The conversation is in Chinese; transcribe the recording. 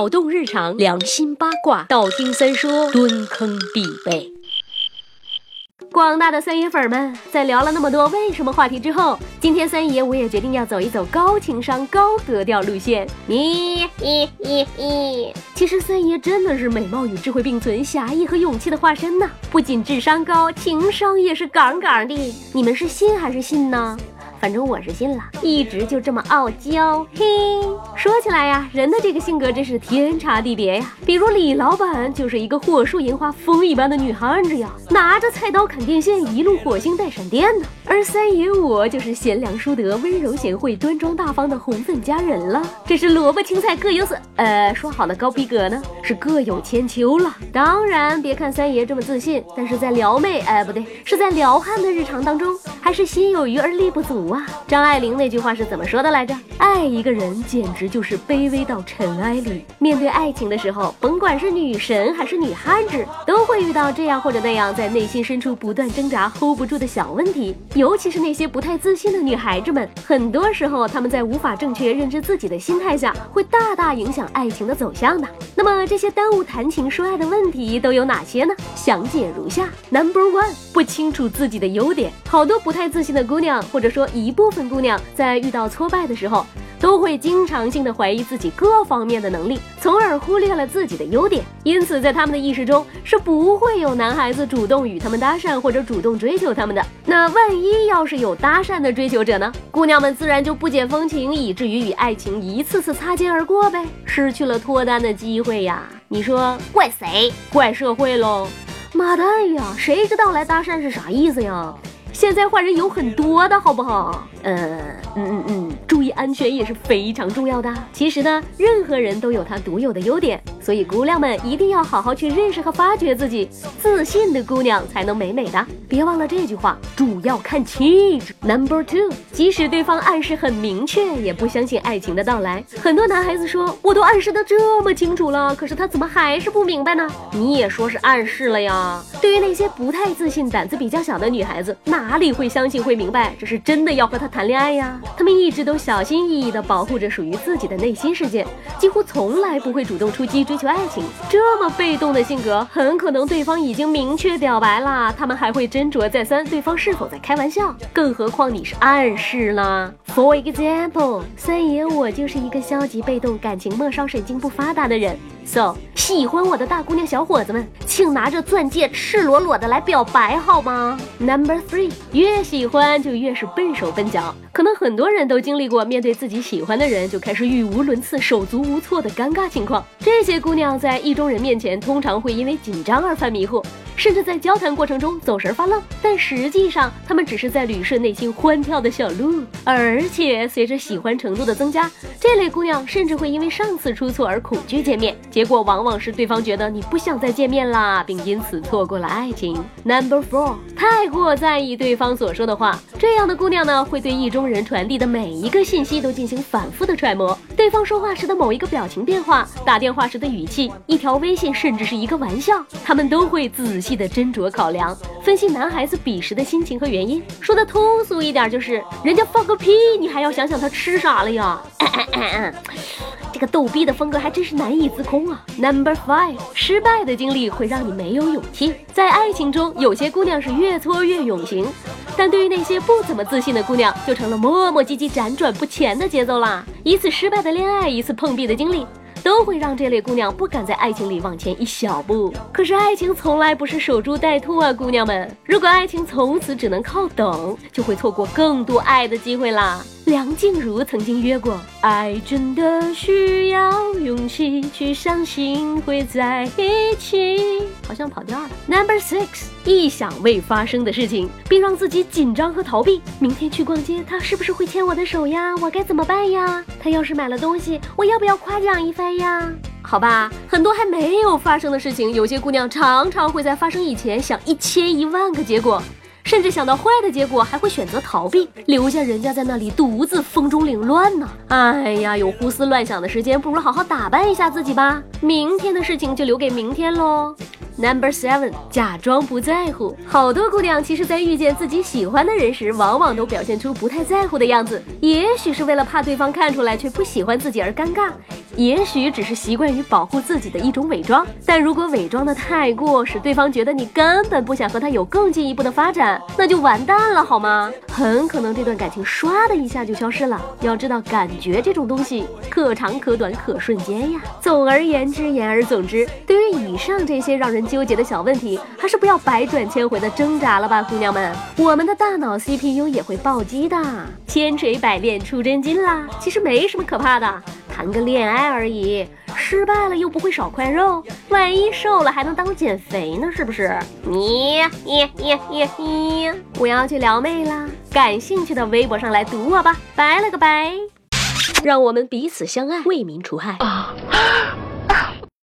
脑洞日常，良心八卦，道听三说，蹲坑必备。广大的三爷粉们，在聊了那么多为什么话题之后，今天三爷我也决定要走一走高情商、高格调路线。咦咦咦咦！其实三爷真的是美貌与智慧并存、侠义和勇气的化身呢。不仅智商高，情商也是杠杠的。你们是信还是信呢？反正我是信了，一直就这么傲娇。嘿，说起来呀，人的这个性格真是天差地别呀。比如李老板就是一个火树银花、风一般的女汉子呀，拿着菜刀砍电线，一路火星带闪电呢。而三爷我就是贤良淑德、温柔贤惠、端庄大方的红粉佳人了。这是萝卜青菜各有所，呃，说好的高逼格呢，是各有千秋了。当然，别看三爷这么自信，但是在撩妹，哎，不对，是在撩汉的日常当中，还是心有余而力不足。啊，张爱玲那句话是怎么说的来着？爱一个人简直就是卑微到尘埃里。面对爱情的时候，甭管是女神还是女汉子，都会遇到这样或者那样，在内心深处不断挣扎、hold 不住的小问题。尤其是那些不太自信的女孩子们，很多时候她们在无法正确认知自己的心态下，会大大影响爱情的走向的。那么这些耽误谈情说爱的问题都有哪些呢？详解如下：Number one，不清楚自己的优点。好多不太自信的姑娘，或者说一部分姑娘，在遇到挫败的时候，都会经常性的怀疑自己各方面的能力，从而忽略了自己的优点。因此，在他们的意识中是不会有男孩子主动与他们搭讪或者主动追求他们的。那万一要是有搭讪的追求者呢？姑娘们自然就不解风情，以至于与爱情一次次擦肩而过呗，失去了脱单的机会呀。你说怪谁？怪社会喽！妈蛋呀，谁知道来搭讪是啥意思呀？现在坏人有很多的，好不好？呃，嗯嗯嗯，注意安全也是非常重要的。其实呢，任何人都有他独有的优点，所以姑娘们一定要好好去认识和发掘自己。自信的姑娘才能美美的。别忘了这句话，主要看气质。Number two，即使对方暗示很明确，也不相信爱情的到来。很多男孩子说，我都暗示的这么清楚了，可是他怎么还是不明白呢？你也说是暗示了呀。对于那些不太自信、胆子比较小的女孩子，哪里会相信会明白这是真的要和他谈恋爱呀？他们一直都小心翼翼地保护着属于自己的内心世界，几乎从来不会主动出击追求爱情。这么被动的性格，很可能对方已经明确表白了，他们还会斟酌再三对方是否在开玩笑。更何况你是暗示呢。For example，三爷我就是一个消极被动、感情末梢神经不发达的人。So，喜欢我的大姑娘小伙子们，请拿着钻戒赤裸裸的来表白好吗？Number three，越喜欢就越是笨手笨脚。可能很多人都经历过面对自己喜欢的人就开始语无伦次、手足无措的尴尬情况。这些姑娘在意中人面前，通常会因为紧张而犯迷糊。甚至在交谈过程中走神发愣，但实际上他们只是在捋顺内心欢跳的小鹿。而且随着喜欢程度的增加，这类姑娘甚至会因为上次出错而恐惧见面，结果往往是对方觉得你不想再见面啦，并因此错过了爱情。Number four，太过在意对方所说的话，这样的姑娘呢，会对意中人传递的每一个信息都进行反复的揣摩，对方说话时的某一个表情变化，打电话时的语气，一条微信，甚至是一个玩笑，他们都会仔细。的斟酌考量，分析男孩子彼时的心情和原因。说的通俗一点，就是人家放个屁，你还要想想他吃啥了呀？这个逗逼的风格还真是难以自控啊。Number five，失败的经历会让你没有勇气。在爱情中，有些姑娘是越挫越勇型，但对于那些不怎么自信的姑娘，就成了磨磨唧唧、辗转不前的节奏啦。一次失败的恋爱，一次碰壁的经历。都会让这类姑娘不敢在爱情里往前一小步。可是爱情从来不是守株待兔啊，姑娘们！如果爱情从此只能靠等，就会错过更多爱的机会啦。梁静茹曾经约过，爱真的需要勇气去相信会在一起，好像跑调了。Number six，意想未发生的事情，并让自己紧张和逃避。明天去逛街，他是不是会牵我的手呀？我该怎么办呀？他要是买了东西，我要不要夸奖一番呀？好吧，很多还没有发生的事情，有些姑娘常常会在发生以前想一千一万个结果。甚至想到坏的结果，还会选择逃避，留下人家在那里独自风中凌乱呢。哎呀，有胡思乱想的时间，不如好好打扮一下自己吧。明天的事情就留给明天喽。Number seven，假装不在乎。好多姑娘其实，在遇见自己喜欢的人时，往往都表现出不太在乎的样子。也许是为了怕对方看出来却不喜欢自己而尴尬，也许只是习惯于保护自己的一种伪装。但如果伪装的太过，使对方觉得你根本不想和他有更进一步的发展，那就完蛋了，好吗？很可能这段感情唰的一下就消失了。要知道，感觉这种东西可长可短，可瞬间呀。总而言之，言而总之，对于以上这些让人纠结的小问题，还是不要百转千回的挣扎了吧，姑娘们。我们的大脑 CPU 也会暴击的，千锤百炼出真金啦。其实没什么可怕的，谈个恋爱而已，失败了又不会少块肉，万一瘦了还能当减肥呢，是不是？你你你你你，我要去撩妹啦！感兴趣的微博上来堵我吧，拜了个拜，让我们彼此相爱，为民除害。